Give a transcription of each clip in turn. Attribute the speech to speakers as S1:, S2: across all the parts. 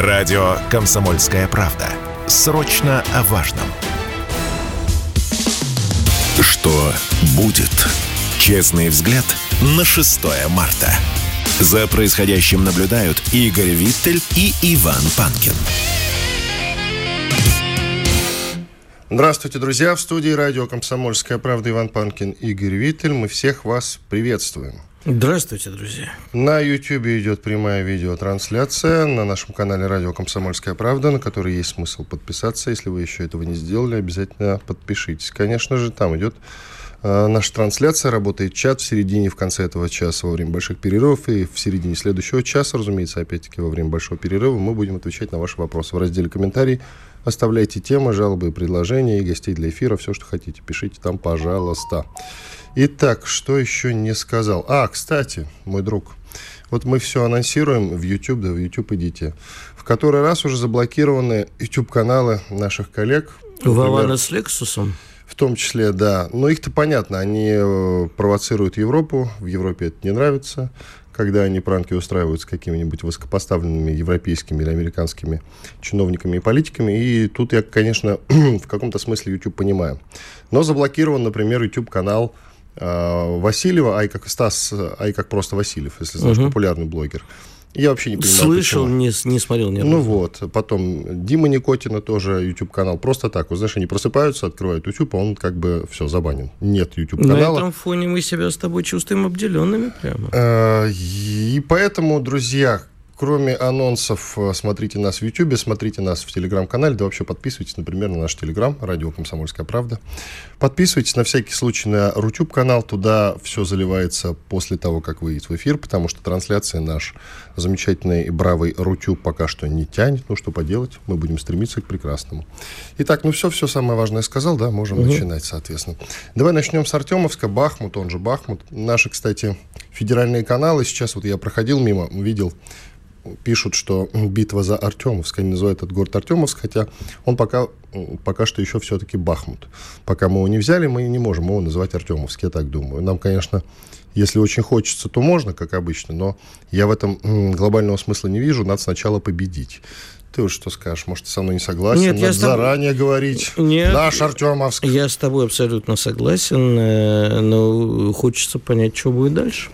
S1: Радио «Комсомольская правда». Срочно о важном. Что будет? Честный взгляд на 6 марта. За происходящим наблюдают Игорь Виттель и Иван Панкин.
S2: Здравствуйте, друзья! В студии радио «Комсомольская правда» Иван Панкин, Игорь Виттель. Мы всех вас приветствуем.
S3: Здравствуйте, друзья.
S2: На YouTube идет прямая видеотрансляция на нашем канале «Радио Комсомольская правда», на который есть смысл подписаться. Если вы еще этого не сделали, обязательно подпишитесь. Конечно же, там идет э, наша трансляция, работает чат в середине, в конце этого часа во время больших перерывов и в середине следующего часа, разумеется, опять-таки во время большого перерыва мы будем отвечать на ваши вопросы в разделе комментарий Оставляйте темы, жалобы, предложения и гостей для эфира. Все, что хотите, пишите там, пожалуйста. Итак, что еще не сказал? А, кстати, мой друг, вот мы все анонсируем в YouTube, да в YouTube идите. В который раз уже заблокированы YouTube-каналы наших коллег.
S3: Вована с Лексусом?
S2: В том числе, да. Но их-то понятно, они э, провоцируют Европу, в Европе это не нравится когда они пранки устраивают с какими-нибудь высокопоставленными европейскими или американскими чиновниками и политиками. И тут я, конечно, в каком-то смысле YouTube понимаю. Но заблокирован, например, YouTube-канал Васильева, ай как Стас, ай как просто Васильев, если знаешь, угу. популярный блогер. Я вообще не понимаю,
S3: Слышал, не, не смотрел. Ни
S2: ну вот, потом Дима Никотина тоже YouTube-канал. Просто так, вот знаешь, они просыпаются, открывают YouTube, а он как бы все, забанен. Нет YouTube-канала.
S3: На этом фоне мы себя с тобой чувствуем обделенными прямо.
S2: Э, и поэтому, друзья, Кроме анонсов, э, смотрите нас в YouTube, смотрите нас в Телеграм-канале, да вообще подписывайтесь, например, на наш Телеграм, радио «Комсомольская правда». Подписывайтесь на всякий случай на Рутюб-канал, туда все заливается после того, как выйдет в эфир, потому что трансляция наш замечательный и бравый Рутюб пока что не тянет, ну что поделать, мы будем стремиться к прекрасному. Итак, ну все, все самое важное сказал, да, можем угу. начинать, соответственно. Давай начнем с Артемовска, Бахмут, он же Бахмут. Наши, кстати, федеральные каналы, сейчас вот я проходил мимо, видел пишут, что битва за Артемовск, они называют этот город Артемовск, хотя он пока, пока что еще все-таки Бахмут. Пока мы его не взяли, мы не можем его называть Артемовск, я так думаю. Нам, конечно, если очень хочется, то можно, как обычно, но я в этом глобального смысла не вижу, надо сначала победить. Ты вот что скажешь? Может, ты со мной не согласен?
S3: Нет,
S2: Надо
S3: я
S2: заранее тобой... говорить.
S3: Нет,
S2: Наш Артемовск.
S3: Я с тобой абсолютно согласен, э, но хочется понять, что будет дальше.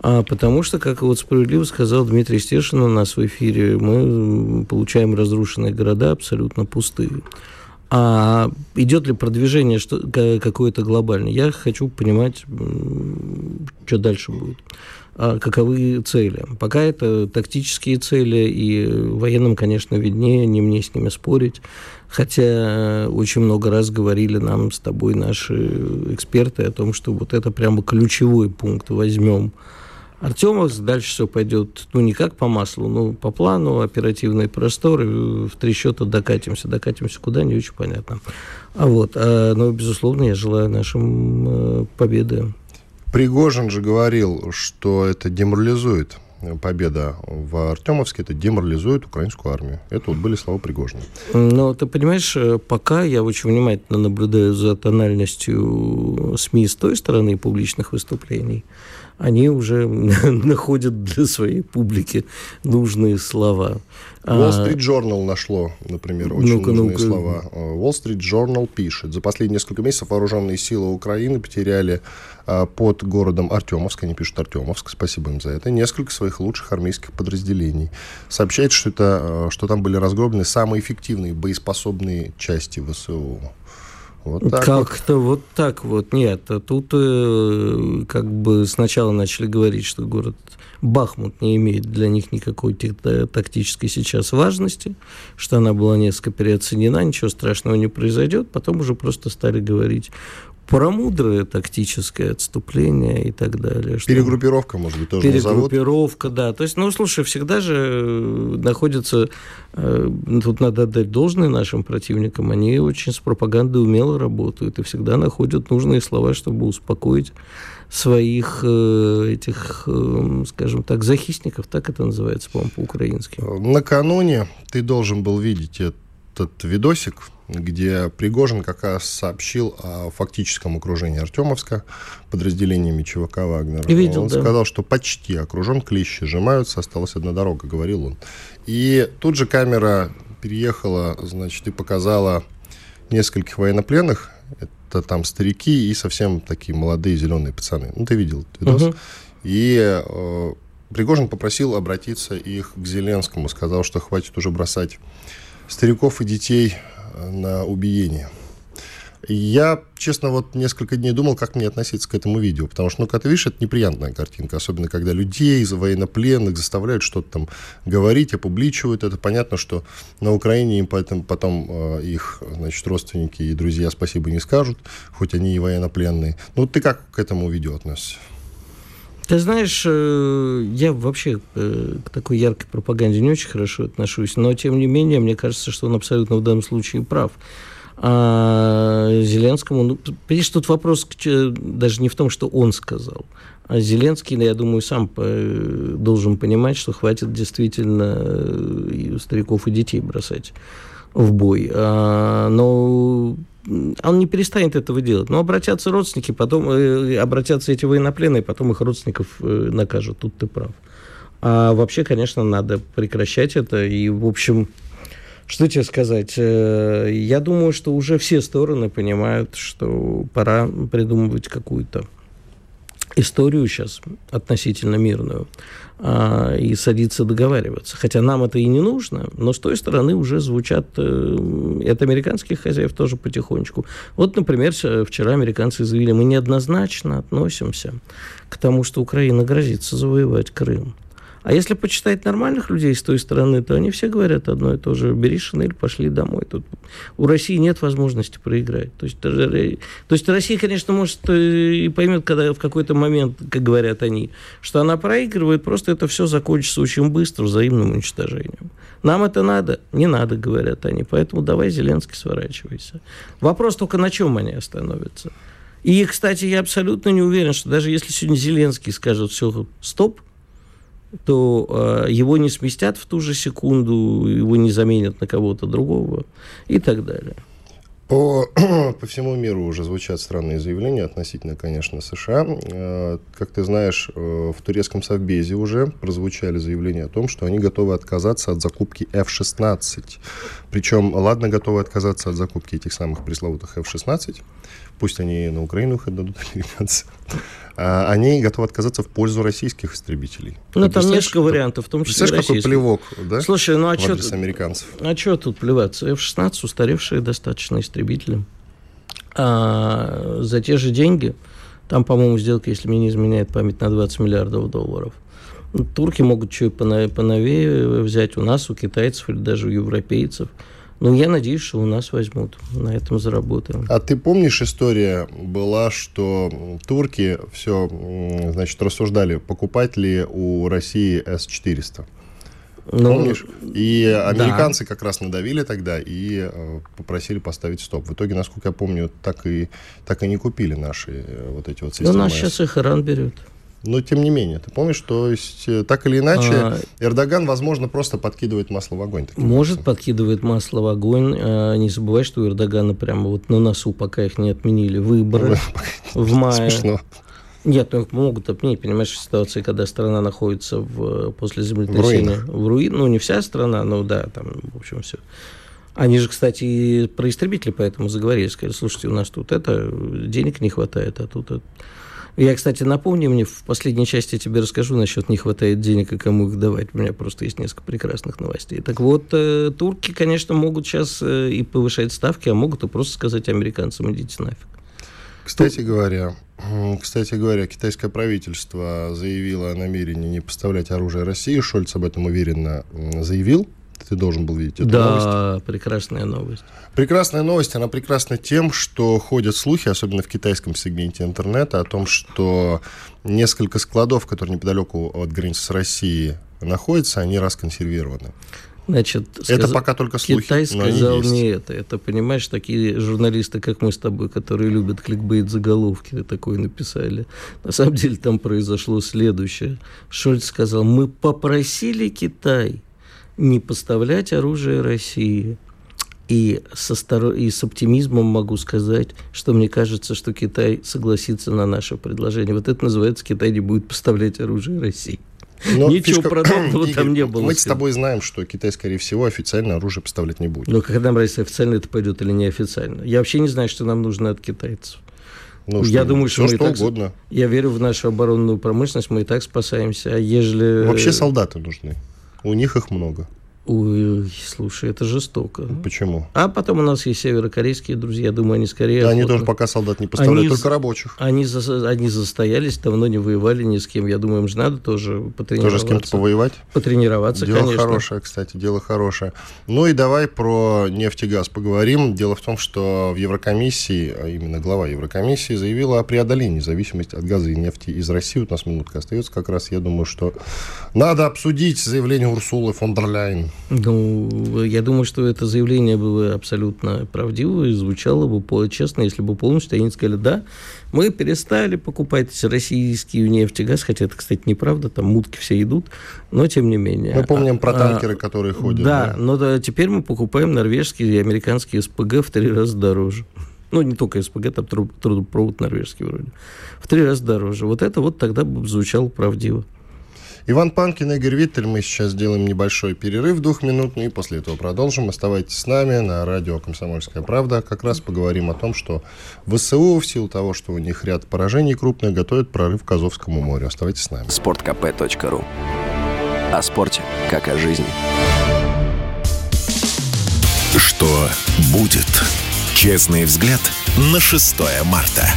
S3: А потому что, как вот справедливо сказал Дмитрий Стешин у нас в эфире, мы получаем разрушенные города абсолютно пустые. А идет ли продвижение какое-то глобальное? Я хочу понимать, что дальше будет. А каковы цели? Пока это тактические цели, и военным, конечно, виднее, не мне с ними спорить. Хотя очень много раз говорили нам с тобой наши эксперты о том, что вот это прямо ключевой пункт возьмем Артемовск, дальше все пойдет, ну, не как по маслу, но по плану, оперативный простор, в три счета докатимся. Докатимся куда, не очень понятно. А вот, а, но, безусловно, я желаю нашим э, победы.
S2: Пригожин же говорил, что это деморализует победа в Артемовске, это деморализует украинскую армию. Это вот были слова Пригожина.
S3: Но ты понимаешь, э, пока я очень внимательно наблюдаю за тональностью СМИ с той стороны публичных выступлений, они уже находят для своей публики нужные слова.
S2: Wall Street Journal нашло, например, очень ну нужные ну слова. Wall Street Journal пишет, за последние несколько месяцев вооруженные силы Украины потеряли а, под городом Артемовск, они пишут Артемовск, спасибо им за это, несколько своих лучших армейских подразделений. Сообщает, что, это, а, что там были разгромлены самые эффективные боеспособные части ВСУ.
S3: Вот Как-то вот. вот так вот. Нет, а тут э, как бы сначала начали говорить, что город Бахмут не имеет для них никакой тактической сейчас важности, что она была несколько переоценена, ничего страшного не произойдет. Потом уже просто стали говорить про мудрое тактическое отступление и так далее.
S2: Что... Перегруппировка, может быть, тоже
S3: Перегруппировка, да. То есть, ну, слушай, всегда же э, находится... Э, тут надо отдать должное нашим противникам. Они очень с пропагандой умело работают и всегда находят нужные слова, чтобы успокоить своих э, этих, скажем так, захисников, так это называется, по-моему, по-украински.
S2: Накануне ты должен был видеть этот видосик, где Пригожин как раз сообщил о фактическом окружении Артемовска подразделениями ЧВК «Вагнер».
S3: Видел,
S2: он
S3: да.
S2: сказал, что почти окружен, клещи сжимаются, осталась одна дорога, говорил он. И тут же камера переехала, значит, и показала нескольких военнопленных, это там старики и совсем такие молодые зеленые пацаны. Ну, ты видел этот видос.
S3: Мгм.
S2: И э, Пригожин попросил обратиться их к Зеленскому, сказал, что хватит уже бросать стариков и детей на убиение. Я, честно, вот несколько дней думал, как мне относиться к этому видео, потому что, ну, когда ты видишь, это неприятная картинка, особенно когда людей, за военнопленных заставляют что-то там говорить, опубличивают, это понятно, что на Украине им поэтому потом э, их, значит, родственники и друзья спасибо не скажут, хоть они и военнопленные. Ну, ты как к этому видео относишься?
S3: Ты знаешь, э, я вообще э, к такой яркой пропаганде не очень хорошо отношусь, но тем не менее, мне кажется, что он абсолютно в данном случае прав. А Зеленскому, ну, видишь, тут вопрос че- даже не в том, что он сказал, а Зеленский, я думаю, сам э, должен понимать, что хватит действительно э, и стариков и детей бросать в бой. А, но он не перестанет этого делать. Но обратятся родственники, потом э, обратятся эти военнопленные, потом их родственников э, накажут. Тут ты прав. А вообще, конечно, надо прекращать это. И, в общем, что тебе сказать? Э, Я думаю, что уже все стороны понимают, что пора придумывать какую-то историю сейчас относительно мирную и садиться договариваться. Хотя нам это и не нужно, но с той стороны уже звучат э, и от американских хозяев тоже потихонечку. Вот, например, вчера американцы заявили, мы неоднозначно относимся к тому, что Украина грозится завоевать Крым. А если почитать нормальных людей с той стороны, то они все говорят одно и то же. Бери шинель, пошли домой. Тут у России нет возможности проиграть. То есть, э, то есть Россия, конечно, может э, и поймет, когда в какой-то момент, как говорят они, что она проигрывает, просто это все закончится очень быстро взаимным уничтожением. Нам это надо? Не надо, говорят они. Поэтому давай, Зеленский, сворачивайся. Вопрос только, на чем они остановятся. И, кстати, я абсолютно не уверен, что даже если сегодня Зеленский скажет все, стоп, то э, его не сместят в ту же секунду, его не заменят на кого-то другого и так далее.
S2: По, по всему миру уже звучат странные заявления относительно, конечно, США. Э, Как ты знаешь, э, в турецком совбезе уже прозвучали заявления о том, что они готовы отказаться от закупки F-16. Причем, ладно, готовы отказаться от закупки этих самых пресловутых F-16, пусть они на Украину их отдадут, американцы, они готовы отказаться в пользу российских истребителей.
S3: Ну,
S2: Ты
S3: там несколько вариантов, в том числе
S2: Представляешь, какой плевок, да?
S3: Слушай, ну а что
S2: адрес американцев.
S3: а чё тут плеваться? F-16 устаревшие достаточно истребители. А за те же деньги, там, по-моему, сделка, если мне не изменяет память, на 20 миллиардов долларов. Турки могут что поновее взять у нас, у китайцев или даже у европейцев. Ну, я надеюсь, что у нас возьмут. На этом заработаем.
S2: А ты помнишь, история была, что турки все, значит, рассуждали, покупать ли у России С-400?
S3: Ну,
S2: Помнишь? И американцы как раз надавили тогда и э, попросили поставить стоп. В итоге, насколько я помню, так и, так и не купили наши э, вот эти вот
S3: Ну,
S2: системы.
S3: нас
S2: С.
S3: сейчас их Иран берет.
S2: Но тем не менее, ты помнишь, то есть э, так или иначе
S3: А,
S2: Эрдоган, возможно, просто подкидывает масло в огонь.
S3: Может,
S2: образом.
S3: подкидывает масло в огонь. А, Не забывай, что у Эрдогана прямо вот на носу, пока их не отменили, выборы в мае.
S2: Смешно.
S3: Нет, ну их могут отменить, понимаешь, в ситуации, когда страна находится в, после землетрясения в руин. Ну, не вся страна, но да, там, в общем, все. Они же, кстати, и про истребители поэтому заговорили. Сказали, слушайте, у нас тут это, денег не хватает, а тут это. Я, кстати, напомни мне, в последней части я тебе расскажу насчет не хватает денег и кому их давать. У меня просто есть несколько прекрасных новостей. Так вот, э, турки, конечно, могут сейчас э, и повышать ставки, а могут и просто сказать американцам, идите нафиг.
S2: Кстати говоря, кстати говоря, китайское правительство заявило о намерении не поставлять оружие России. Шольц об этом уверенно заявил. Ты должен был видеть эту новость.
S3: да, прекрасная новость.
S2: Прекрасная новость, она прекрасна тем, что ходят слухи, особенно в китайском сегменте интернета, о том, что несколько складов, которые неподалеку от границы с Россией находятся, они расконсервированы.
S3: Значит,
S2: Это
S3: сказ-
S2: пока только слухи,
S3: Китай сказал не это. Это, понимаешь, такие журналисты, как мы с тобой, которые любят кликбейт заголовки, такое написали. На самом деле там произошло следующее. Шольц сказал, мы попросили Китай не поставлять оружие России. И, со стор... и с оптимизмом могу сказать, что мне кажется, что Китай согласится на наше предложение. Вот это называется, Китай не будет поставлять оружие России. Но Ничего фишка... продуманного там не было.
S2: Мы с тобой знаем, что Китай, скорее всего, официально оружие поставлять не будет.
S3: Но когда нам разница, официально это пойдет или неофициально? Я вообще не знаю, что нам нужно от китайцев. Ну, я что, думаю, что мы что так, угодно. Я верю в нашу оборонную промышленность, мы и так спасаемся. А ежели...
S2: Вообще солдаты нужны. У них их много.
S3: Ой, слушай, это жестоко.
S2: Почему?
S3: А потом у нас есть северокорейские друзья, думаю, они скорее...
S2: Да, они тоже пока солдат не поставляют, они, только рабочих.
S3: Они, за, они застоялись, давно не воевали ни с кем. Я думаю, им же надо тоже потренироваться.
S2: Тоже с кем-то повоевать?
S3: Потренироваться,
S2: дело
S3: конечно.
S2: Дело хорошее, кстати, дело хорошее. Ну и давай про нефть и газ поговорим. Дело в том, что в Еврокомиссии, а именно глава Еврокомиссии, заявила о преодолении зависимости от газа и нефти из России. Вот у нас минутка остается как раз. Я думаю, что надо обсудить заявление Урсулы фон дер Ляйен.
S3: Ну, я думаю, что это заявление было абсолютно правдивое, звучало бы честно, если бы полностью они сказали, да, мы перестали покупать российский нефть и газ, хотя это, кстати, неправда, там мутки все идут, но тем не менее.
S2: Мы помним про а, танкеры, а, которые ходят.
S3: Да, да? но да, теперь мы покупаем норвежские и американские СПГ в три раза дороже. Ну, не только СПГ, там трудопровод норвежский вроде. В три раза дороже. Вот это вот тогда бы звучало правдиво.
S2: Иван Панкин, Игорь Виттель. Мы сейчас сделаем небольшой перерыв двухминутный, и после этого продолжим. Оставайтесь с нами на радио «Комсомольская правда». Как раз поговорим о том, что ВСУ, в силу того, что у них ряд поражений крупных, готовят прорыв к Азовскому морю. Оставайтесь с нами.
S1: sportkp.ru О спорте, как о жизни. Что будет? Честный взгляд на 6 марта.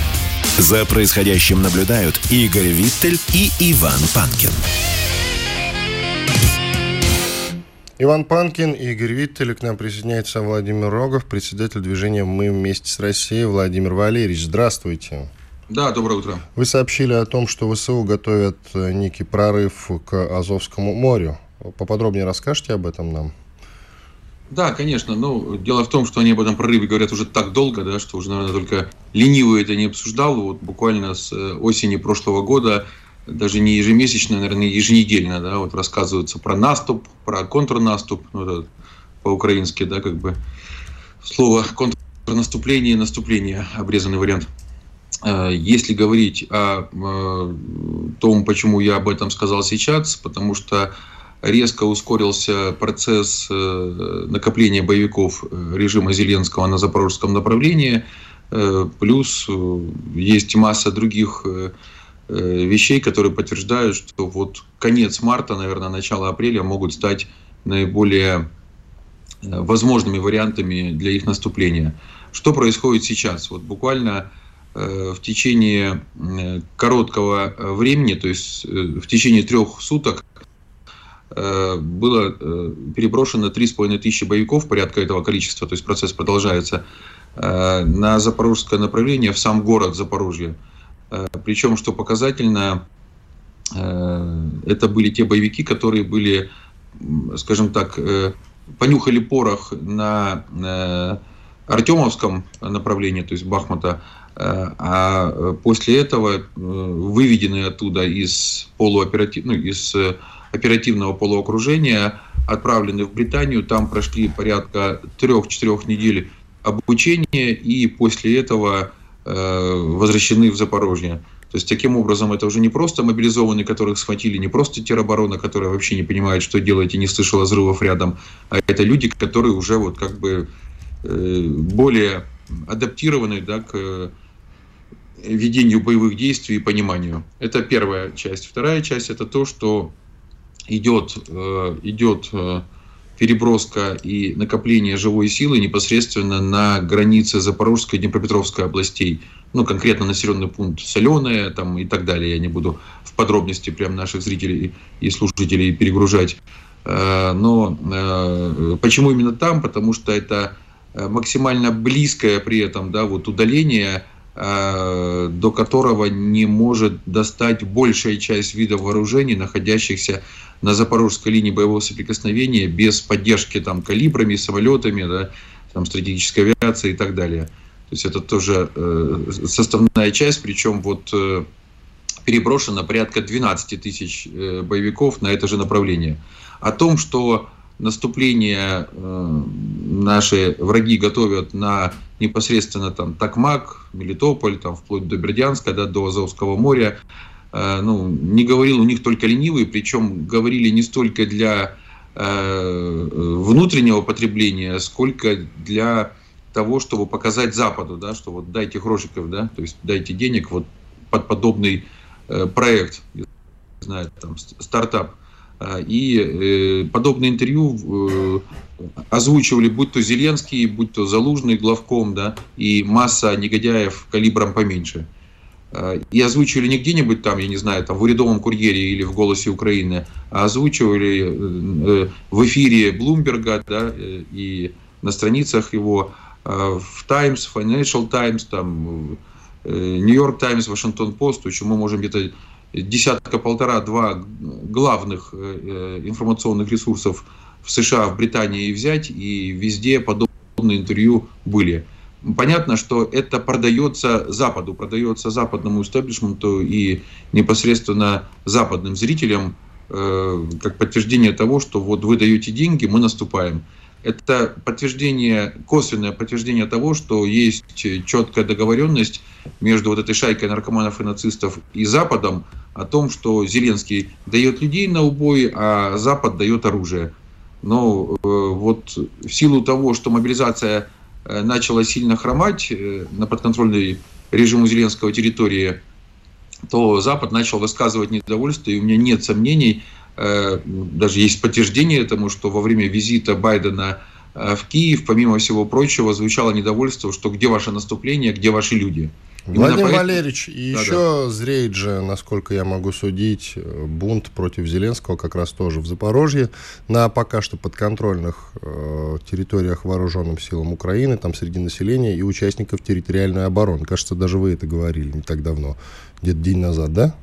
S1: За происходящим наблюдают Игорь Виттель и Иван Панкин.
S2: Иван Панкин, Игорь Виттель, к нам присоединяется Владимир Рогов, председатель движения «Мы вместе с Россией». Владимир Валерьевич, здравствуйте.
S4: Да, доброе утро.
S2: Вы сообщили о том, что ВСУ готовят э, некий прорыв к Азовскому морю. Поподробнее расскажете об этом нам?
S4: Да, конечно. Ну, дело в том, что они об этом прорыве говорят уже так долго, да, что уже, наверное, только ленивый это не обсуждал. Вот буквально с э, осени прошлого года даже не ежемесячно, наверное, еженедельно, да, вот рассказывается про наступ, про контрнаступ, ну, это по-украински, да, как бы слово контрнаступление наступление, обрезанный вариант. Э, если говорить о э, том, почему я об этом сказал сейчас, потому что резко ускорился процесс э, накопления боевиков режима Зеленского на запорожском направлении, плюс есть масса других вещей, которые подтверждают, что вот конец марта, наверное, начало апреля могут стать наиболее э, возможными вариантами для их наступления. Что происходит сейчас? Вот буквально э, в течение короткого времени, то есть в течение трех суток, было переброшено 3,5 тысячи боевиков, порядка этого количества, то есть процесс продолжается, на запорожское направление, в сам город Запорожье. Э, Причем, что показательно, э, это были те боевики, которые были, скажем так, э, понюхали порох на Артемовском направлении, то есть Бахмута, а после этого выведены оттуда из, полуоператив... ну, из оперативного полуокружения, отправлены в Британию, там прошли порядка трех-четырех недель обучения, и после этого возвращены в Запорожье. То есть, таким образом, это уже не просто мобилизованные, которых схватили, не просто тероборона, которая вообще не понимает, что делать и не слышала взрывов рядом, а это люди, которые уже вот как бы э, более адаптированы да, к э, ведению боевых действий и пониманию. Это первая часть. Вторая часть – это то, что идет, идет переброска и накопление живой силы непосредственно на границе Запорожской и Днепропетровской областей. Ну, конкретно населенный пункт Соленое там, и так далее. Я не буду в подробности прям наших зрителей и слушателей перегружать. Э, но э, почему именно там? Потому что это э, максимально близкое при этом да, вот удаление до которого не может достать большая часть видов вооружений, находящихся на запорожской линии боевого соприкосновения без поддержки там калибрами, самолетами, да, там, стратегической авиации и так далее. То есть это тоже э, составная часть, причем вот э, переброшено порядка 12 тысяч э, боевиков на это же направление. О том, что наступление э, наши враги готовят на непосредственно там Такмак, Мелитополь, там вплоть до Бердянска, да, до Азовского моря. Э, ну, не говорил у них только ленивые, причем говорили не столько для э, внутреннего потребления, сколько для того, чтобы показать Западу, да, что вот дайте грошиков, да, то есть дайте денег вот под подобный э, проект, не знаю, там, стартап. И э, подобные интервью э, озвучивали будь то Зеленский, будь то Залужный главком, да, и масса негодяев калибром поменьше. Э, и озвучивали не где-нибудь там, я не знаю, там в урядовом курьере или в «Голосе Украины», а озвучивали э, в эфире Блумберга, да, и на страницах его Э, в Times, Financial Times, там, Нью-Йорк Таймс, Вашингтон Пост, то мы можем где-то десятка-полтора-два главных э, э, информационных ресурсов в США, в Британии взять, и везде подобные интервью были. Понятно, что это продается Западу, продается западному истеблишменту и непосредственно западным зрителям, как подтверждение того, что вот вы даете деньги, мы наступаем это подтверждение, косвенное подтверждение того, что есть четкая договоренность между вот этой шайкой наркоманов и нацистов и Западом о том, что Зеленский дает людей на убой, а Запад дает оружие. Но э, вот в силу того, что мобилизация э, начала сильно хромать э, на подконтрольной режиму Зеленского территории, то Запад начал высказывать недовольство, и у меня нет сомнений, Э, даже есть подтверждение этому, что во время визита Байдена э, в Киев, помимо всего прочего, звучало недовольство, что где ваше наступление, где ваши люди.
S2: Владимир поэтому... Валерьевич, и да, еще да. зреет же, насколько я могу судить, бунт против Зеленского как раз тоже в Запорожье на пока что подконтрольных э, территориях вооруженным силам Украины, там среди населения и участников территориальной обороны. Кажется, даже вы это говорили не так давно, где-то день назад, да?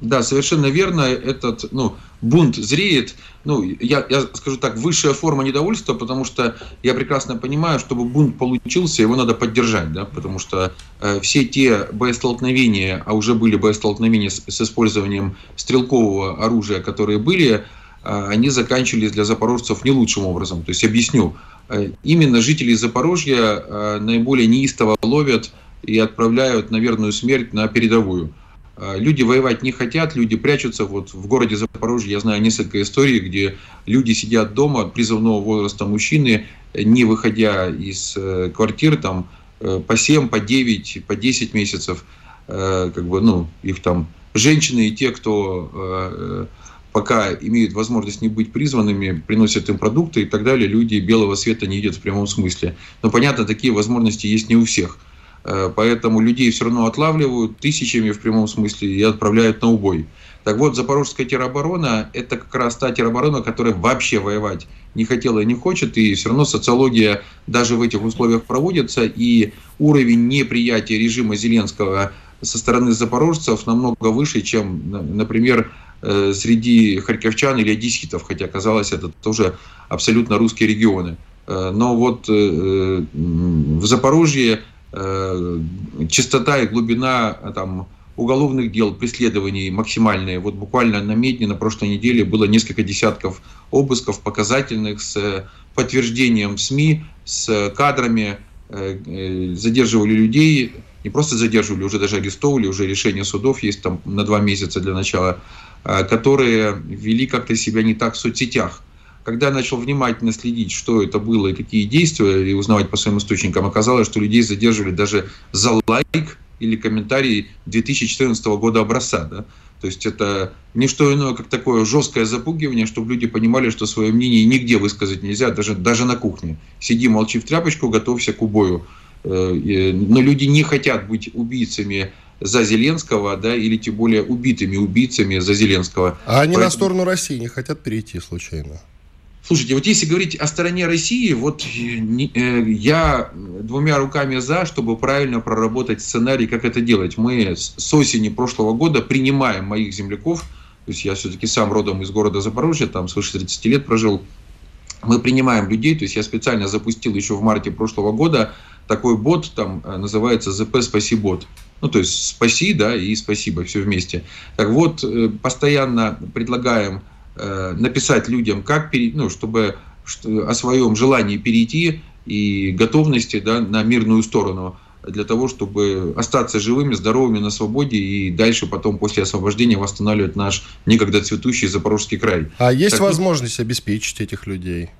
S4: Да, совершенно верно. Этот ну, бунт зреет. Ну, я, я скажу так, высшая форма недовольства, потому что я прекрасно понимаю, чтобы бунт получился, его надо поддержать, да, потому что э, все те боестолкновения, а уже были боестолкновения с, с использованием стрелкового оружия, которые были, э, они заканчивались для запорожцев не лучшим образом. То есть объясню. Э, именно жители Запорожья э, наиболее неистово ловят и отправляют на верную смерть на передовую. А, люди воевать не хотят, люди прячутся. Вот в городе Запорожье я знаю несколько историй, где люди сидят дома, призывного возраста мужчины, не выходя из э, квартир, там э, по 7, по 9, по 10 месяцев. Э, как бы, ну, их там женщины и те, кто пока имеют возможность не быть призванными, приносят им продукты и так далее, люди белого света не едят в прямом смысле. Но понятно, такие возможности есть не у всех. Э, поэтому людей все равно отлавливают тысячами в прямом смысле и отправляют на убой. Так вот, запорожская тероборона – это как раз та тероборона, которая вообще воевать не хотела и не хочет, и все равно социология даже в этих условиях проводится, и уровень неприятия режима Зеленского со стороны запорожцев намного выше, чем, например, э, среди харьковчан или одесситов, хотя казалось, это тоже абсолютно русские регионы. Э, но вот в Запорожье Э, частота и глубина э, там, уголовных дел, преследований максимальные. Вот буквально на Медне на прошлой неделе было несколько десятков обысков показательных с э, подтверждением СМИ, с кадрами, задерживали людей, не просто задерживали, уже даже арестовывали, уже решение судов есть там на два месяца для начала, которые вели как-то себя не так в соцсетях. Когда я начал внимательно следить, что это было и какие действия, и узнавать по своим источникам, оказалось, что людей задерживали даже за лайк или комментарий 2014 года образца. Да? То есть это не что иное, как такое жесткое запугивание, чтобы люди понимали, что свое мнение нигде высказать нельзя, даже, даже на кухне. Сиди, молчи в тряпочку, готовься к убою. Э, но люди не хотят быть убийцами за Зеленского, да, или тем более убитыми убийцами за Зеленского.
S2: А они Поэтому... на сторону России не хотят перейти случайно?
S4: Слушайте, вот если говорить о стороне России, вот э, я двумя руками за, чтобы правильно проработать сценарий, как это делать. Мы с осени прошлого года принимаем моих земляков, то есть я все-таки сам родом из города Запорожья, там свыше 30 лет прожил. Мы принимаем людей, то есть я специально запустил еще в марте прошлого года такой бот, там э, называется ЗП Спаси бот. Ну, то есть спаси, да, и спасибо, все вместе. Так вот, э, постоянно предлагаем Э, написать людям, как, ну, чтобы что, о своем желании перейти и готовности да, на мирную сторону для того, чтобы остаться живыми, здоровыми на свободе и дальше потом после освобождения восстанавливать наш некогда цветущий Запорожский край.
S2: А есть так, возможность обеспечить этих людей?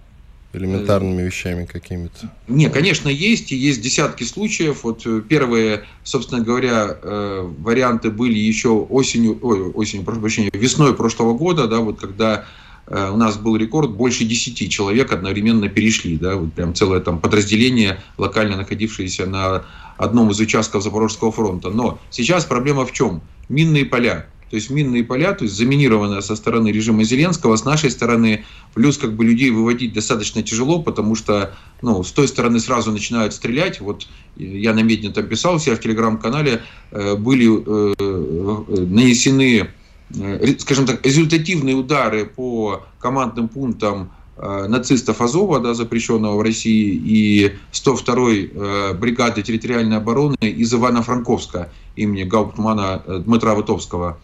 S2: Элементарными вещами какими-то?
S4: Не, конечно, есть, и есть десятки случаев. Вот э, первые, собственно говоря, э, варианты были еще осенью, ой, осенью, прошу прощения, весной прошлого года, да, вот когда Э, у нас был рекорд, больше 10 человек одновременно перешли, да, вот прям целое там подразделение, локально находившееся на одном из участков Запорожского фронта. Но сейчас проблема в чем? Минные поля. То есть минные поля, то есть заминированные со стороны режима Зеленского, с нашей стороны, плюс как бы людей выводить достаточно тяжело, потому что ну, с той стороны сразу начинают стрелять. Вот я на Медне там писал, себя в телеграм-канале э, были э, нанесены Э, скажем так, результативные удары по командным пунктам э, нацистов Азова, да, запрещенного в России, и 102-й э, бригады территориальной обороны из Ивано-Франковска имени Гауптмана Дмитра Вытовского.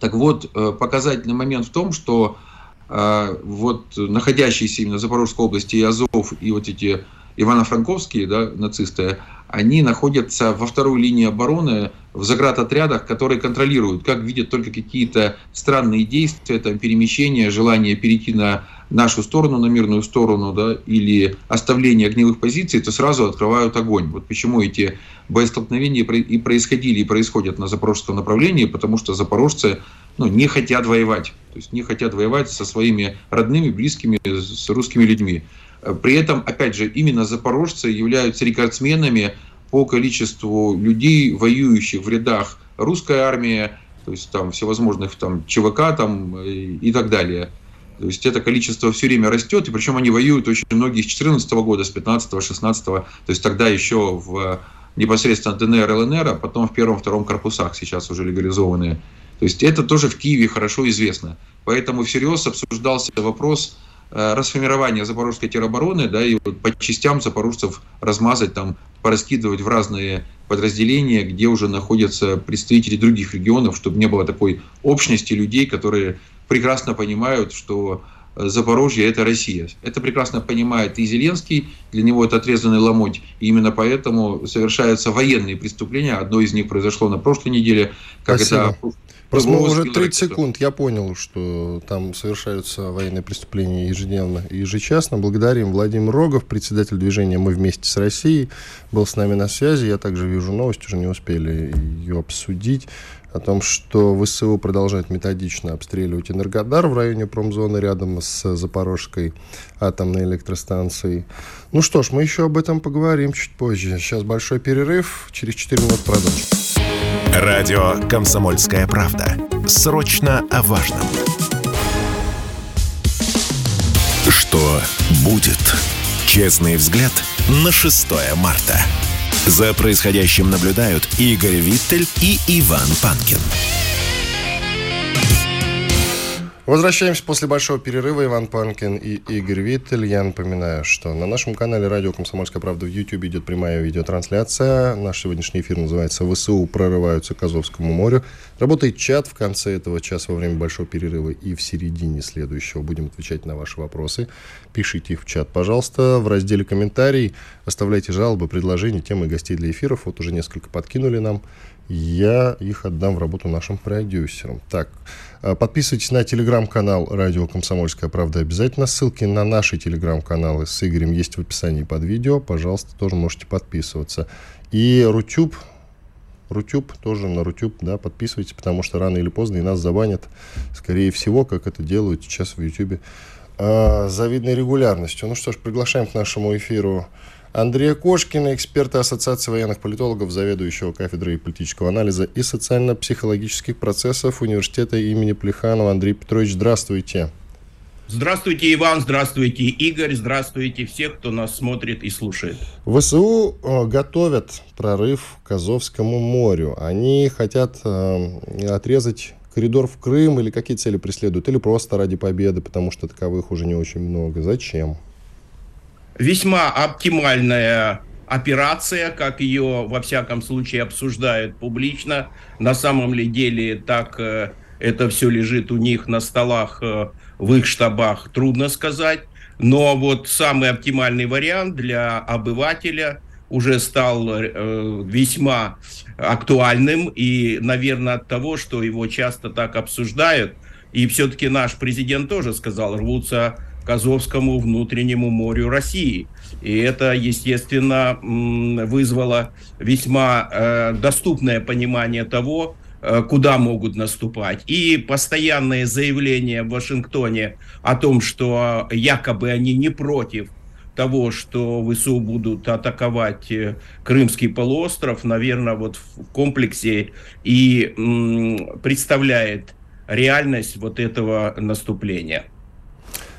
S4: Так вот, показательный момент в том, что вот находящиеся именно в Запорожской области и Азов, и вот эти Ивано-Франковские да, нацисты, они находятся во второй линии обороны в заградотрядах, которые контролируют, как видят только какие-то странные действия, там, перемещения, желание перейти на нашу сторону, на мирную сторону, да, или оставление огневых позиций, то сразу открывают огонь. Вот почему эти боестолкновения и происходили, и происходят на запорожском направлении, потому что запорожцы ну, не хотят воевать. То есть не хотят воевать со своими родными, близкими, с русскими людьми. При этом, опять же, именно запорожцы являются рекордсменами по количеству людей, воюющих в рядах русской армии, то есть там всевозможных там ЧВК там, и, и так далее. То есть это количество все время растет, и причем они воюют очень многие с 14 года, с 15 16 то есть тогда еще в непосредственно ДНР, ЛНР, а потом в первом-втором корпусах сейчас уже легализованные. То есть это тоже в Киеве хорошо известно. Поэтому всерьез обсуждался вопрос Э, расформирование запорожской теробороны, да, и вот по частям запорожцев размазать, там, пораскидывать в разные подразделения, где уже находятся представители других регионов, чтобы не было такой общности людей, которые прекрасно понимают, что э, Запорожье – это Россия. Это прекрасно понимает и Зеленский, для него это отрезанный ломоть, и именно поэтому совершаются военные преступления. Одно из них произошло на прошлой неделе, как Спасибо. это
S2: Просто мы уже 30 секунд, я понял, что там совершаются военные преступления ежедневно и ежечасно. Благодарим Владимир Рогов, председатель движения «Мы вместе с Россией», был с нами на связи. Я также вижу новость, уже не успели ее обсудить, о том, что ВСУ продолжает методично обстреливать Энергодар в районе промзоны рядом с Запорожской атомной электростанцией. Ну что ж, мы еще об этом поговорим чуть позже. Сейчас большой перерыв, через 4 минуты продолжим.
S1: Радио «Комсомольская правда». Срочно о важном. Что будет? Честный взгляд на 6 марта. За происходящим наблюдают Игорь Виттель и Иван Панкин.
S2: Возвращаемся после большого перерыва. Иван Панкин и Игорь Виттель. Я напоминаю, что на нашем канале «Радио Комсомольская правда» в YouTube идет прямая видеотрансляция. Наш сегодняшний эфир называется «ВСУ прорываются к Азовскому морю». Работает чат в конце этого часа во время большого перерыва и в середине следующего. Будем отвечать на ваши вопросы. Пишите их в чат, пожалуйста. В разделе «Комментарий» оставляйте жалобы, предложения, темы гостей для эфиров. Вот уже несколько подкинули нам я их отдам в работу нашим продюсерам. Так, подписывайтесь на телеграм-канал «Радио Комсомольская правда» обязательно. Ссылки на наши телеграм-каналы с Игорем есть в описании под видео. Пожалуйста, тоже можете подписываться. И Рутюб, Рутюб тоже на Рутюб, да, подписывайтесь, потому что рано или поздно и нас забанят, скорее всего, как это делают сейчас в Ютубе, э, завидной регулярностью. Ну что ж, приглашаем к нашему эфиру Андрея Кошкина, эксперта Ассоциации военных политологов, заведующего кафедрой политического анализа и социально-психологических процессов Университета имени Плеханова. Андрей Петрович, здравствуйте.
S5: Здравствуйте, Иван, здравствуйте, Игорь, здравствуйте всех, кто нас смотрит и слушает.
S2: ВСУ э, готовят прорыв к Азовскому морю. Они хотят э, отрезать коридор в Крым или какие цели преследуют? Или просто ради победы, потому что таковых уже не очень много. Зачем?
S5: Весьма оптимальная операция, как ее во всяком случае обсуждают публично. На самом ли деле так э, это все лежит у них на столах э, в их штабах, трудно сказать. Но вот самый оптимальный вариант для обывателя уже стал э, весьма актуальным. И, наверное, от того, что его часто так обсуждают, и все-таки наш президент тоже сказал, рвутся к Азовскому внутреннему морю России. И это, естественно, вызвало весьма э, доступное понимание того, Э, куда могут наступать. И постоянные заявления в Вашингтоне о том, что якобы они не против того, что ВСУ будут атаковать э, Крымский полуостров, наверное, вот в комплексе и представляет реальность вот этого наступления.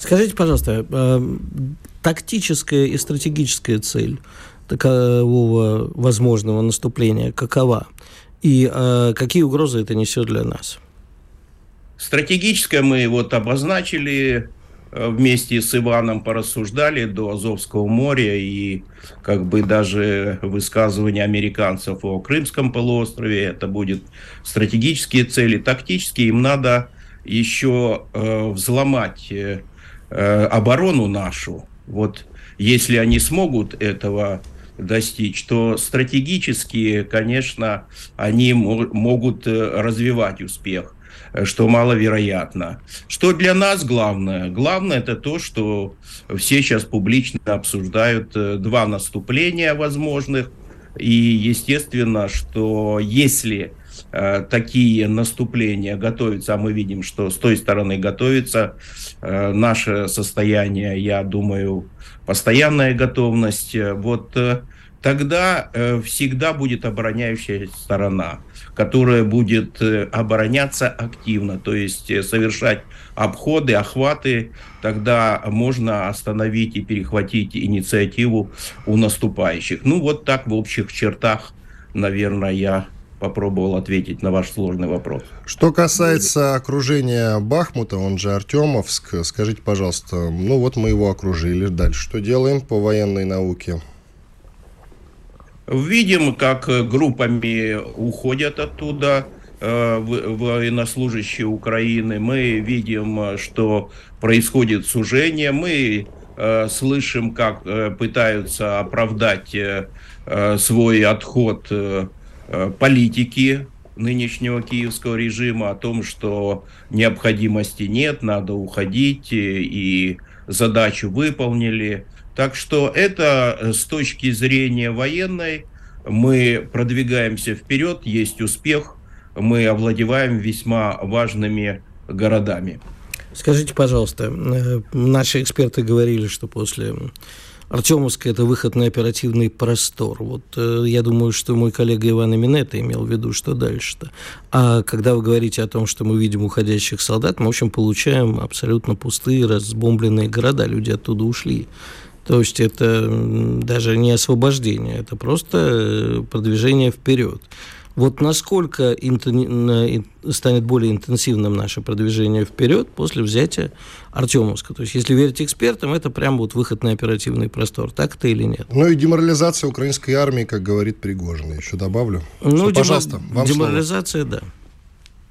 S3: Скажите, пожалуйста, э, тактическая и стратегическая цель такового возможного наступления какова? И э, какие угрозы это несет для нас?
S5: Стратегическое мы вот обозначили э, вместе с Иваном порассуждали до Азовского моря и как бы даже высказывания американцев о Крымском полуострове, это будет стратегические цели, тактические, им надо еще э, взломать э, оборону нашу. Вот если они смогут этого достичь, то стратегически, конечно, они могут э, развивать успех что маловероятно. Что для нас главное? Главное это то, что все сейчас публично обсуждают э, два наступления возможных. И естественно, что если такие наступления готовятся, а мы видим, что с той стороны готовится. Наше состояние, я думаю, постоянная готовность, э, вот э, тогда э, всегда будет обороняющая сторона, которая будет обороняться активно, то есть совершать обходы, охваты, тогда можно остановить и перехватить инициативу у наступающих. Ну вот так в общих чертах, наверное, я попробовал ответить на ваш сложный вопрос.
S2: Что касается окружения Бахмута, он же Артемовск, скажите, пожалуйста, ну вот мы его окружили, дальше что делаем по военной науке?
S5: Видим, как группами уходят оттуда э, военнослужащие Украины. Мы видим, что происходит сужение. Мы э, слышим, как э, пытаются оправдать свой отход Э, политики нынешнего киевского режима о том, что необходимости нет, надо уходить, э, и задачу выполнили. Так что это э, с точки зрения военной мы продвигаемся вперед, есть успех, мы овладеваем весьма важными городами.
S3: Скажите, пожалуйста, наши эксперты говорили, что после Артемовская – это выход на оперативный простор. Вот э, я думаю, что мой коллега Иван Минета имел в виду, что дальше-то. А когда вы говорите о том, что мы видим уходящих солдат, мы, в общем, получаем абсолютно пустые, разбомбленные города. Люди оттуда ушли. То есть это даже не освобождение, это просто э, продвижение вперед. Вот насколько станет более интенсивным наше продвижение вперед после взятия Артемовска? То есть, если верить экспертам, это прям вот выход на оперативный простор. Так это или нет?
S2: Ну и деморализация украинской армии, как говорит Пригожин. Еще добавлю.
S3: Ну, Что, пожалуйста, вам деморализация, слово. да.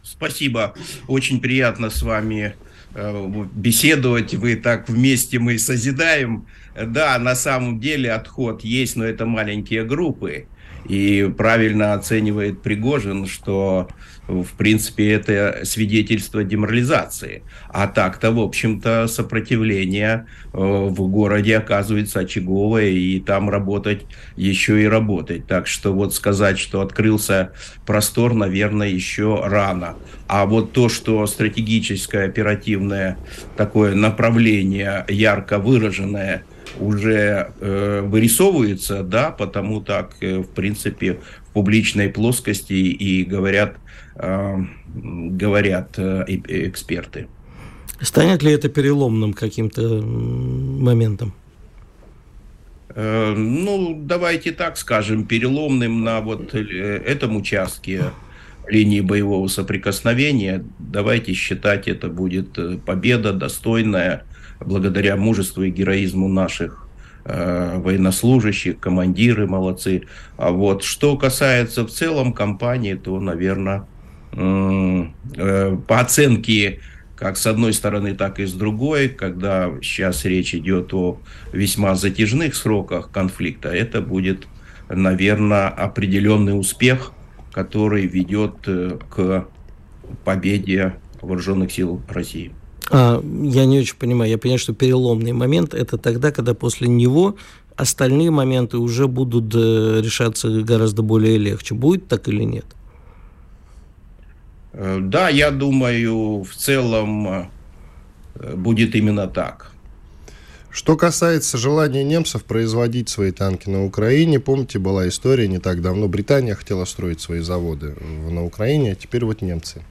S5: Спасибо. Очень приятно с вами э, беседовать. Вы так вместе мы созидаем. Да, на самом деле отход есть, но это маленькие группы. И правильно оценивает Пригожин, что в принципе это свидетельство деморализации. А так-то, в общем-то, сопротивление э, в городе оказывается очаговое, и там работать еще и работать. Так что вот сказать, что открылся простор, наверное, еще рано. А вот то, что стратегическое, оперативное такое направление ярко выраженное – уже э, вырисовывается, да, потому так, э, в принципе, в публичной плоскости и говорят, э, говорят э, эксперты.
S3: Станет ли это переломным каким-то моментом?
S5: Э, ну, давайте так скажем, переломным на вот э, этом участке линии боевого соприкосновения, давайте считать, это будет э, победа достойная, благодаря мужеству и героизму наших э, военнослужащих, командиры молодцы. А вот что касается в целом компании, то, наверное, э, по оценке как с одной стороны, так и с другой, когда сейчас речь идет о весьма затяжных сроках конфликта, это будет, наверное, определенный успех, который ведет э, к победе вооруженных сил России.
S3: А, я не очень понимаю. Я понимаю, что переломный момент – это тогда, когда после него остальные моменты уже будут э, решаться гораздо более легче. Будет так или нет?
S5: Э, да, я думаю, в целом э, будет именно так.
S2: Что касается желания немцев производить свои танки на Украине, помните, была история не так давно. Британия хотела строить свои заводы на Украине, а теперь вот немцы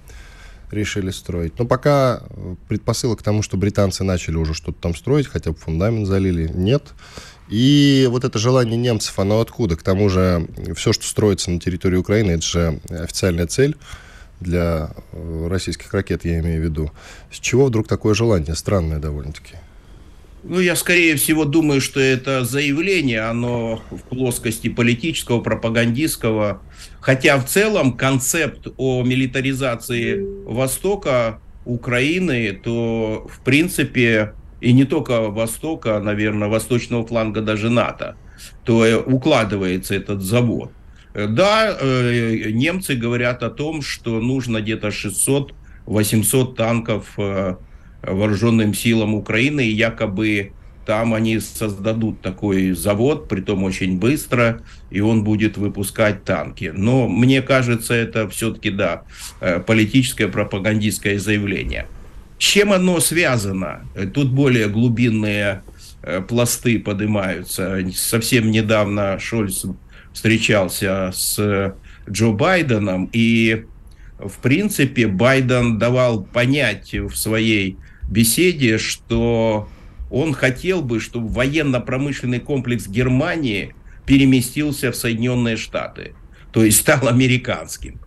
S2: решили строить. Но пока предпосылок к тому, что британцы начали уже что-то там строить, хотя бы фундамент залили, нет. И вот это желание немцев, оно откуда? К тому же все, что строится на территории Украины, это же официальная цель для э, российских ракет, я имею в виду. С чего вдруг такое желание? Странное довольно-таки.
S5: Ну, я скорее всего думаю, что это заявление, оно в плоскости политического, пропагандистского. Хотя в целом концепт о милитаризации Востока Украины, то в принципе и не только Востока, наверное, восточного фланга даже НАТО, то укладывается этот завод. Да, э, немцы говорят о том, что нужно где-то 600-800 танков э, вооруженным силам Украины, и якобы там они создадут такой завод, притом очень быстро, и он будет выпускать танки. Но мне кажется, это все-таки, да, э, политическое пропагандистское заявление. С чем оно связано? Тут более глубинные пласты поднимаются. Совсем недавно Шольц встречался с Джо Байденом, и, в принципе, Байден давал понять в своей беседе, что он хотел бы, чтобы военно-промышленный комплекс Германии переместился в Соединенные Штаты, то есть стал американским.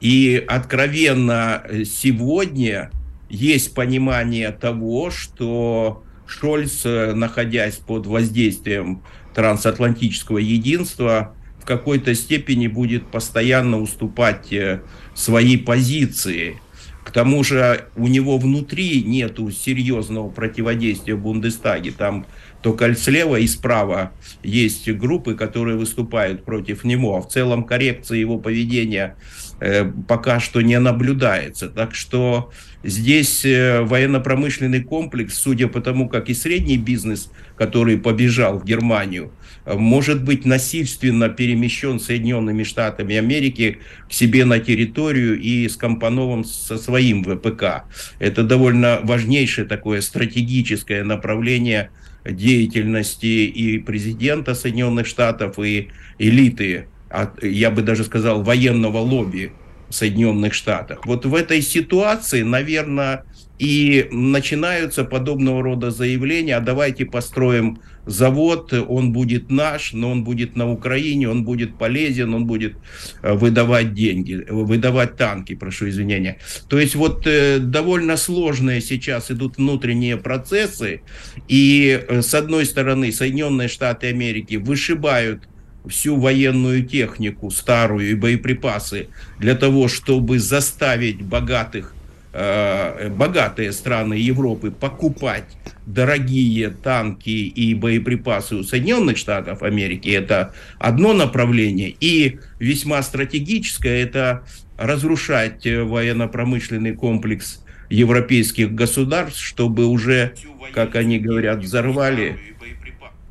S5: И откровенно сегодня есть понимание того, что Шольц, находясь под воздействием трансатлантического единства, в какой-то степени будет постоянно уступать э, свои позиции. К тому же у него внутри нету серьезного противодействия Бундестаге. Там только слева и справа есть группы, которые выступают против него. А в целом коррекция его поведения пока что не наблюдается. Так что здесь э, военно-промышленный комплекс, судя по тому, как и средний бизнес, который побежал в Германию, может быть насильственно перемещен Соединенными Штатами Америки к себе на территорию и скомпонован со своим ВПК. Это довольно важнейшее такое стратегическое направление деятельности и президента Соединенных Штатов, и элиты, я бы даже сказал, военного лобби Соединенных Штатах. Вот в этой ситуации, наверное, и начинаются подобного рода заявления, а давайте построим завод, он будет наш, но он будет на Украине, он будет полезен, он будет э, выдавать деньги, выдавать танки, прошу извинения. То есть вот э, довольно сложные сейчас идут внутренние процессы, и э, с одной стороны Соединенные Штаты Америки вышибают всю военную технику старую и боеприпасы для того, чтобы заставить богатых Э, богатые страны Европы покупать дорогие танки и боеприпасы у Соединенных Штатов Америки, это одно направление. И весьма стратегическое, это разрушать военно-промышленный комплекс европейских государств, чтобы уже, как они говорят, взорвали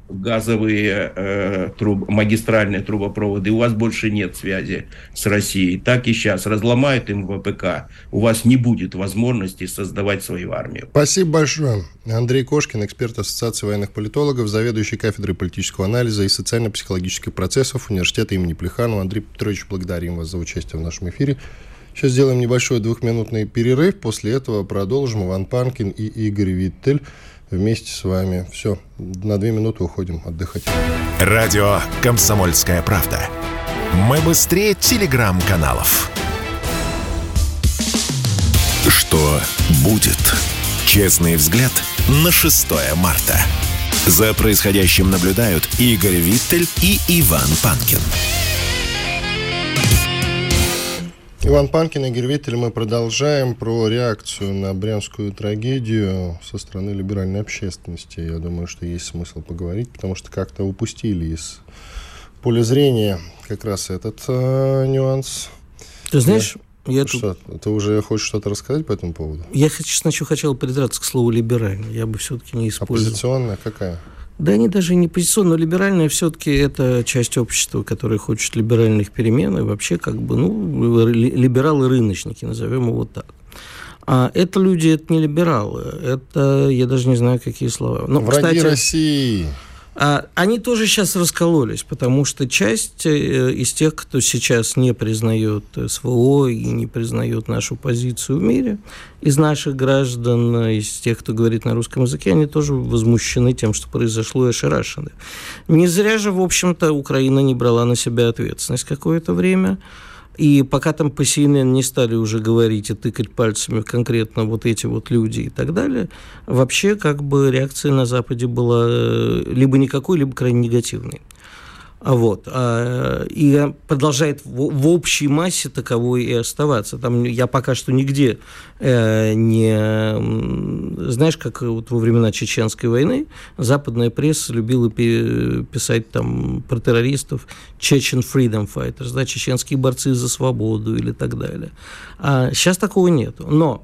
S5: газовые э, труб, магистральные трубопроводы, у вас больше нет связи с Россией. Так и сейчас. Разломают им ВПК, у вас не будет возможности создавать свою армию.
S2: Спасибо большое. Андрей Кошкин, эксперт Ассоциации военных политологов, заведующий кафедрой политического анализа и социально-психологических процессов Университета имени Плеханова. Андрей Петрович, благодарим вас за участие в нашем эфире. Сейчас сделаем небольшой двухминутный перерыв. После этого продолжим. Иван Панкин и Игорь Виттель вместе с вами. Все, на две минуты уходим отдыхать.
S1: Радио «Комсомольская правда». Мы быстрее телеграм-каналов. Что будет? Честный взгляд на 6 марта. За происходящим наблюдают Игорь Виттель и Иван Панкин.
S2: Иван Панкин, Игорь Виттель. Мы продолжаем про реакцию на брянскую трагедию со стороны либеральной общественности. Я думаю, что есть смысл поговорить, потому что как-то упустили из поля зрения как раз этот э, нюанс.
S3: Ты знаешь,
S2: я, я что, тут... Ты уже хочешь что-то рассказать по этому поводу?
S3: Я сначала хотел придраться к слову «либеральный». Я бы все-таки не использовал.
S2: Оппозиционная какая?
S3: Да они даже не позиционно, но либеральная все-таки это часть общества, которая хочет либеральных перемен, и вообще как бы, ну, либералы-рыночники, назовем его так. А это люди, это не либералы, это, я даже не знаю, какие слова.
S2: Но, Враги кстати, России.
S3: А, они тоже сейчас раскололись, потому что часть э, из тех, кто сейчас не признает СВО и не признает нашу позицию в мире, из наших граждан, из тех, кто говорит на русском языке, они тоже возмущены тем, что произошло, и ошарашены. Не зря же, в общем-то, Украина не брала на себя ответственность какое-то время. И пока там по CNN не стали уже говорить и тыкать пальцами конкретно вот эти вот люди и так далее, вообще как бы реакция на Западе была э, либо никакой, либо крайне негативной. А вот. А, и продолжает в, общей массе таковой и оставаться. Там я пока что нигде э, не... Знаешь, как вот во времена Чеченской войны западная пресса любила писать там про террористов Chechen Freedom Fighters, да, чеченские борцы за свободу или так далее. А сейчас такого нет. Но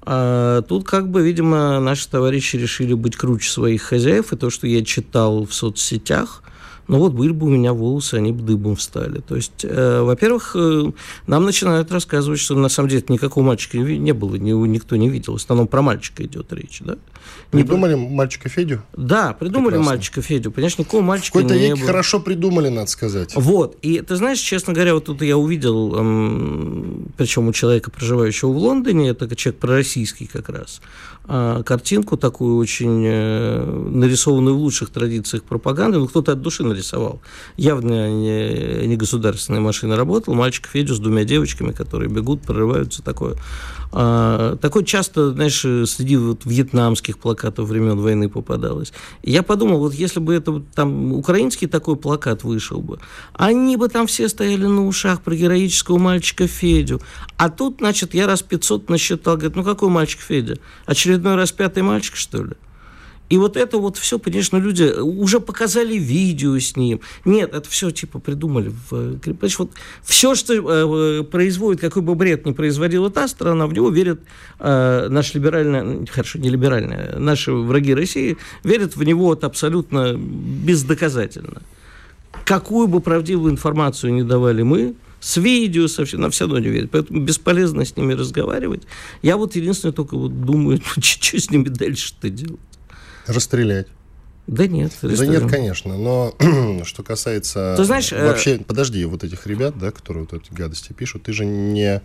S3: а тут, как бы, видимо, наши товарищи решили быть круче своих хозяев, и то, что я читал в соцсетях, ну вот были бы у меня волосы, они бы дыбом встали. То есть, э, во-первых, э, нам начинают рассказывать, что на самом деле никакого мальчика не было, ни, никто не видел. В основном про мальчика идет речь, да?
S2: Придумали не... мальчика Федю?
S3: Да, придумали Прекрасно. мальчика Федю. Понимаешь, никакого мальчика
S2: Какой-то
S3: не
S2: было. хорошо придумали, надо сказать.
S3: Вот. И ты знаешь, честно говоря, вот тут я увидел, эм, причем у человека, проживающего в Лондоне, это человек пророссийский как раз, картинку такую очень э, нарисованную в лучших традициях пропаганды. Ну, кто-то от души нарисовал. Явно не, не государственная машина работала. Мальчик Федю с двумя девочками, которые бегут, прорываются, такое. А, такое часто, знаешь, среди вот вьетнамских плакатов времен войны попадалось. Я подумал, вот если бы это там украинский такой плакат вышел бы, они бы там все стояли на ушах про героического мальчика Федю. А тут, значит, я раз 500 насчитал, говорит, ну какой мальчик Федя? Очередной раз пятый мальчик, что ли? И вот это вот все, конечно, люди уже показали видео с ним. Нет, это все типа придумали. В, понимаешь, вот все, что э, производит, какой бы бред ни производила та страна, в него верят э, наши либеральные, хорошо, не либеральные, наши враги России, верят в него вот абсолютно бездоказательно. Какую бы правдивую информацию не давали мы, с видео, со всем, на все равно не верят. Поэтому бесполезно с ними разговаривать. Я вот единственное только вот думаю, что с ними дальше-то делать.
S2: Расстрелять.
S3: Да нет.
S2: Да нет, конечно. Но что касается...
S3: Ты знаешь...
S2: Э, вообще, э... подожди, вот этих ребят, да, которые вот эти гадости пишут, ты же не...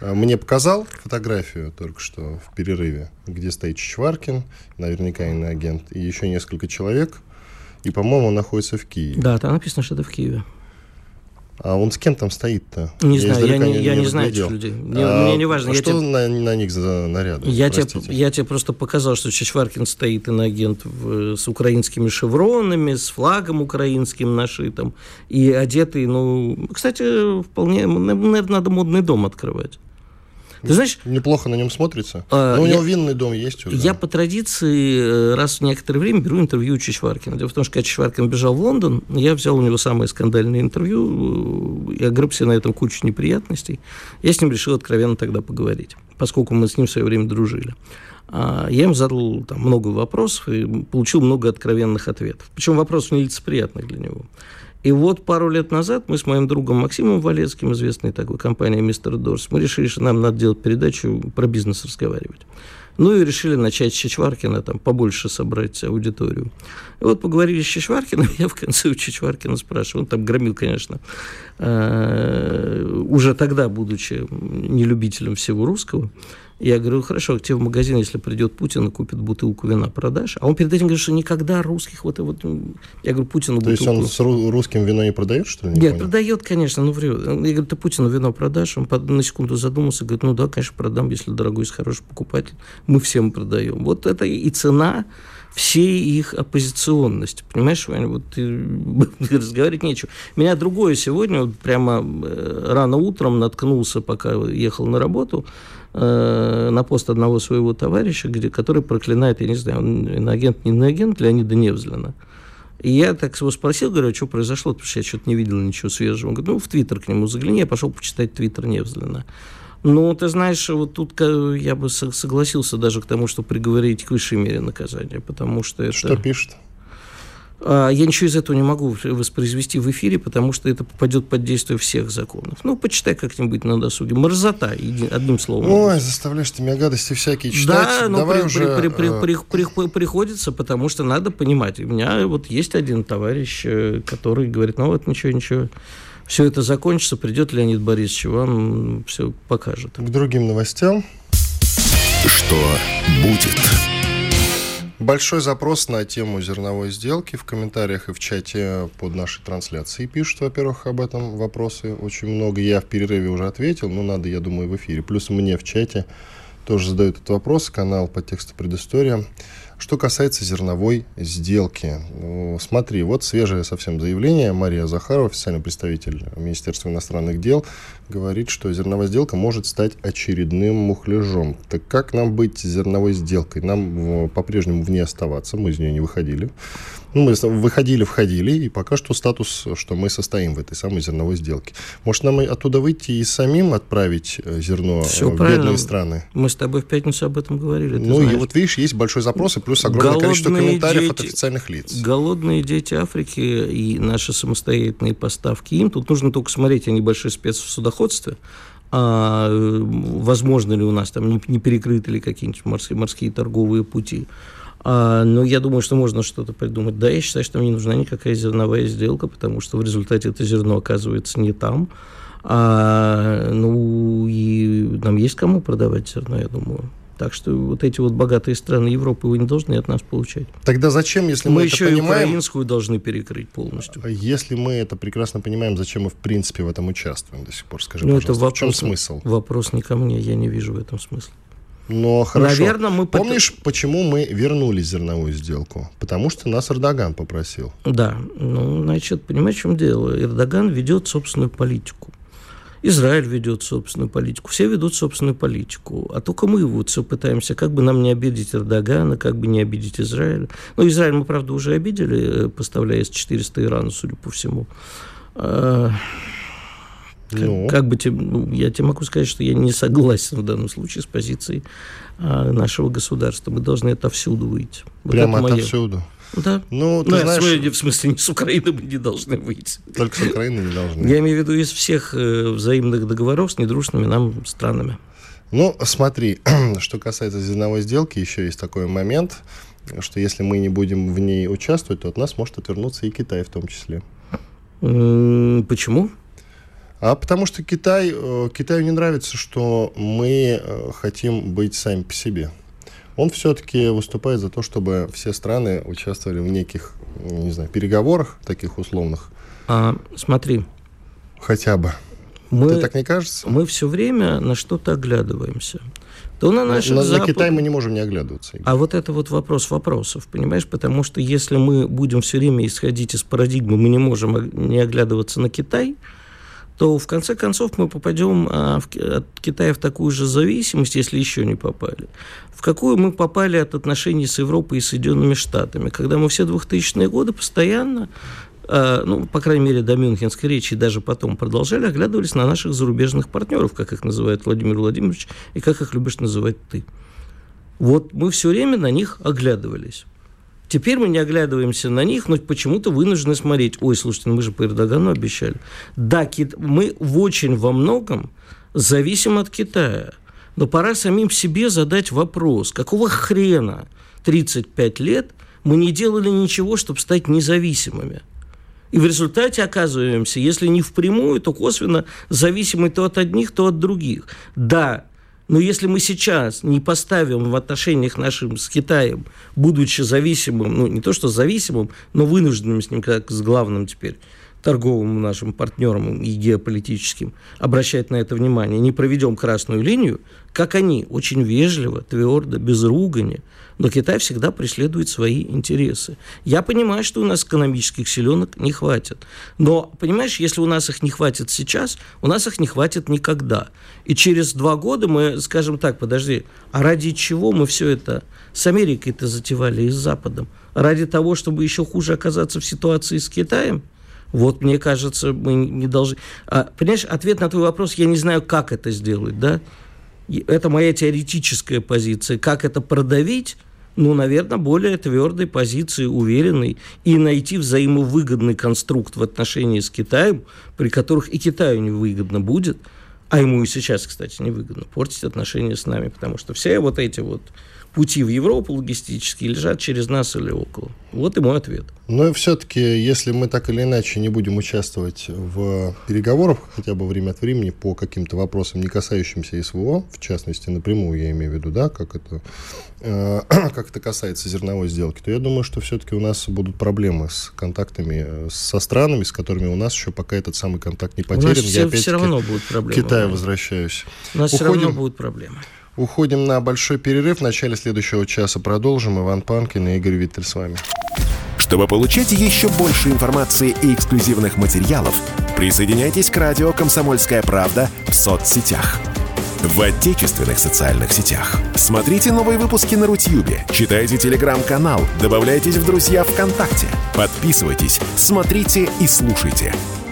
S2: Э, мне показал фотографию только что в перерыве, где стоит Чичваркин, наверняка иноагент, и еще несколько человек, и, по-моему, он находится в Киеве.
S3: Да, там написано, что это в Киеве.
S2: А он с кем там стоит-то?
S3: Не я знаю, я не, я не, знаю этих людей. Мне, а, мне не важно.
S2: А что тебе... на, на них за наряды?
S3: Я тебе, я тебе просто показал, что Чичваркин стоит иноагент в, с украинскими шевронами, с флагом украинским нашитым, и одетый, ну, кстати, вполне, наверное, надо модный дом открывать.
S2: Ты знаешь... Неплохо на нем смотрится. А, Но у я, него винный дом есть уже.
S3: Я по традиции э, раз в некоторое время беру интервью у Чичваркина. Дело в том, что когда Чичваркин бежал в Лондон, я взял у него самое скандальное интервью, я огребся на этом кучу неприятностей. Я с ним решил откровенно тогда поговорить, поскольку мы с ним в свое время дружили. А я им задал там, много вопросов и получил много откровенных ответов. Причем вопросов нелицеприятных для него. И вот пару лет назад мы с моим другом Максимом Валецким, известной такой компанией «Мистер Дорс», мы решили, что нам надо делать передачу про бизнес разговаривать. Ну и решили начать с Чичваркина, там, побольше собрать аудиторию. И вот поговорили с Чичваркиным, я в конце у Чичваркина спрашиваю, он там громил, конечно, э, уже тогда, будучи нелюбителем всего русского, я говорю, хорошо, к тебе в магазин, если придет Путин и купит бутылку вина, продашь? А он перед этим говорит, что никогда русских вот... вот я говорю, Путину
S2: То бутылку... есть он с русским вино не продает, что ли?
S3: Не Нет, понял? продает, конечно, ну врет. Я говорю, ты Путину вино продашь? Он на секунду задумался, говорит, ну да, конечно, продам, если дорогой, есть хороший покупатель. Мы всем продаем. Вот это и цена всей их оппозиционности. Понимаешь, Ваня, вот разговаривать нечего. Меня другое сегодня, вот прямо э, рано утром наткнулся, пока ехал на работу, э, на пост одного своего товарища, где, который проклинает, я не знаю, он иноагент, не иноагент Леонида Невзлина. И я так его спросил, говорю, а что произошло, потому что я что-то не видел ничего свежего. Он говорит, ну, в Твиттер к нему загляни, я пошел почитать Твиттер Невзлина. Ну, ты знаешь, вот тут я бы согласился даже к тому, что приговорить к высшей мере наказания, потому что это...
S2: Что пишет?
S3: А, я ничего из этого не могу воспроизвести в эфире, потому что это попадет под действие всех законов. Ну, почитай как-нибудь на досуге. Морзота, одним словом.
S2: Ой, заставляешь ты меня гадости всякие читать.
S3: Да, но при, уже... при, при, э, при, при, при, приходится, потому что надо понимать. У меня вот есть один товарищ, э, который говорит, ну вот ничего, ничего все это закончится, придет Леонид Борисович, вам все покажет.
S2: К другим новостям.
S1: Что будет?
S2: Большой запрос на тему зерновой сделки в комментариях и в чате под нашей трансляцией пишут, во-первых, об этом вопросы очень много. Я в перерыве уже ответил, но надо, я думаю, в эфире. Плюс мне в чате тоже задают этот вопрос, канал по тексту предыстория. Что касается зерновой сделки, ну, смотри, вот свежее совсем заявление. Мария Захарова, официальный представитель Министерства иностранных дел, говорит, что зерновая сделка может стать очередным мухляжом. Так как нам быть зерновой сделкой? Нам по-прежнему в ней оставаться, мы из нее не выходили. Ну, мы выходили, входили, и пока что статус, что мы состоим в этой самой зерновой сделке. Может, нам оттуда выйти и самим отправить э, зерно
S3: Все
S2: в
S3: правильно.
S2: бедные страны?
S3: Мы с тобой в пятницу об этом говорили.
S2: Ну, знаешь. и вот видишь, есть большой запрос, и плюс огромное Голодные количество комментариев дети, от официальных лиц.
S3: Голодные дети Африки и наши самостоятельные поставки им. Тут нужно только смотреть, они большие спец в судоходстве, а возможно ли у нас там не, не перекрыты ли какие-нибудь морские, морские торговые пути. А, но я думаю, что можно что-то придумать. Да, я считаю, что нам не нужна никакая зерновая сделка, потому что в результате это зерно оказывается не там. А, ну, и нам есть кому продавать зерно, я думаю. Так что вот эти вот богатые страны Европы вы не должны от нас получать.
S2: Тогда зачем, если мы,
S3: мы
S2: это
S3: еще
S2: понимаем...
S3: и украинскую должны перекрыть полностью.
S2: Если мы это прекрасно понимаем, зачем мы в принципе в этом участвуем до сих пор? Скажи, ну, это вопрос, в чем смысл?
S3: Вопрос не ко мне, я не вижу в этом смысла.
S2: Но хорошо.
S3: Наверное, мы
S2: Помнишь, пот... почему мы вернули зерновую сделку? Потому что нас Эрдоган попросил.
S3: Да. Ну, значит, понимаешь, в чем дело? Эрдоган ведет собственную политику. Израиль ведет собственную политику, все ведут собственную политику. А только мы вот все пытаемся, как бы нам не обидеть Эрдогана, как бы не обидеть Израиль. Ну, Израиль мы, правда, уже обидели, э, поставляя С-400 Ирану, судя по всему. А, ну. Как, как бы тебе, ну, я тебе могу сказать, что я не согласен в данном случае с позицией а, нашего государства. Мы должны отовсюду выйти.
S2: Вот Прямо отовсюду?
S3: Да.
S2: Ну, ты ну, знаешь...
S3: в смысле, не с Украины мы не должны выйти.
S2: Только с Украины не должны.
S3: Я имею в виду из всех э, взаимных договоров с недружными нам странами.
S2: Ну, смотри, что касается зерновой сделки, еще есть такой момент, что если мы не будем в ней участвовать, то от нас может отвернуться и Китай в том числе.
S3: Почему?
S2: А потому что Китай, э, Китаю не нравится, что мы э, хотим быть сами по себе. Он все-таки выступает за то, чтобы все страны участвовали в неких, не знаю, переговорах таких условных.
S3: А, смотри.
S2: Хотя бы. Мы, Ты так не кажется?
S3: Мы все время на что-то оглядываемся. То на наших
S2: на, запад... на Китай мы не можем не оглядываться.
S3: А вот это вот вопрос вопросов, понимаешь? Потому что если мы будем все время исходить из парадигмы, мы не можем не оглядываться на Китай – то в конце концов мы попадем а, от Китая в такую же зависимость, если еще не попали, в какую мы попали от отношений с Европой и Соединенными Штатами, когда мы все 2000-е годы постоянно а, ну, по крайней мере, до Мюнхенской речи и даже потом продолжали, оглядывались на наших зарубежных партнеров, как их называет Владимир Владимирович, и как их любишь называть ты. Вот мы все время на них оглядывались. Теперь мы не оглядываемся на них, но почему-то вынуждены смотреть. Ой, слушайте, ну мы же по Эрдогану обещали. Да, мы в очень во многом зависим от Китая. Но пора самим себе задать вопрос, какого хрена 35 лет мы не делали ничего, чтобы стать независимыми? И в результате оказываемся, если не впрямую, то косвенно зависимы то от одних, то от других. Да, но если мы сейчас не поставим в отношениях нашим с Китаем, будучи зависимым, ну не то что зависимым, но вынужденным с ним как с главным теперь торговым нашим партнером и геополитическим, обращать на это внимание, не проведем красную линию, как они очень вежливо, твердо, без ругани, Но Китай всегда преследует свои интересы. Я понимаю, что у нас экономических силенок не хватит. Но, понимаешь, если у нас их не хватит сейчас, у нас их не хватит никогда. И через два года мы скажем так, подожди, а ради чего мы все это с Америкой-то затевали и с Западом? Ради того, чтобы еще хуже оказаться в ситуации с Китаем? Вот, мне кажется, мы не должны... А, понимаешь, ответ на твой вопрос, я не знаю, как это сделать, да? Это моя теоретическая позиция. Как это продавить? Ну, наверное, более твердой позиции, уверенной, и найти взаимовыгодный конструкт в отношении с Китаем, при которых и Китаю невыгодно будет, а ему и сейчас, кстати, невыгодно портить отношения с нами, потому что все вот эти вот пути в Европу логистические лежат через нас или около. Вот и мой ответ.
S2: Но все-таки, если мы так или иначе не будем участвовать в переговорах, хотя бы время от времени, по каким-то вопросам, не касающимся СВО, в частности, напрямую я имею в виду, да, как это, э, как это касается зерновой сделки, то я думаю, что все-таки у нас будут проблемы с контактами со странами, с которыми у нас еще пока этот самый контакт не потерян. У нас
S3: все, я все равно будут проблемы.
S2: К Китаю возвращаюсь.
S3: У нас Уходим... все равно будут проблемы.
S2: Уходим на большой перерыв. В начале следующего часа продолжим. Иван Панкин и Игорь Виттель с вами.
S1: Чтобы получать еще больше информации и эксклюзивных материалов, присоединяйтесь к радио «Комсомольская правда» в соцсетях. В отечественных социальных сетях. Смотрите новые выпуски на Рутьюбе, читайте телеграм-канал, добавляйтесь в друзья ВКонтакте, подписывайтесь, смотрите и слушайте –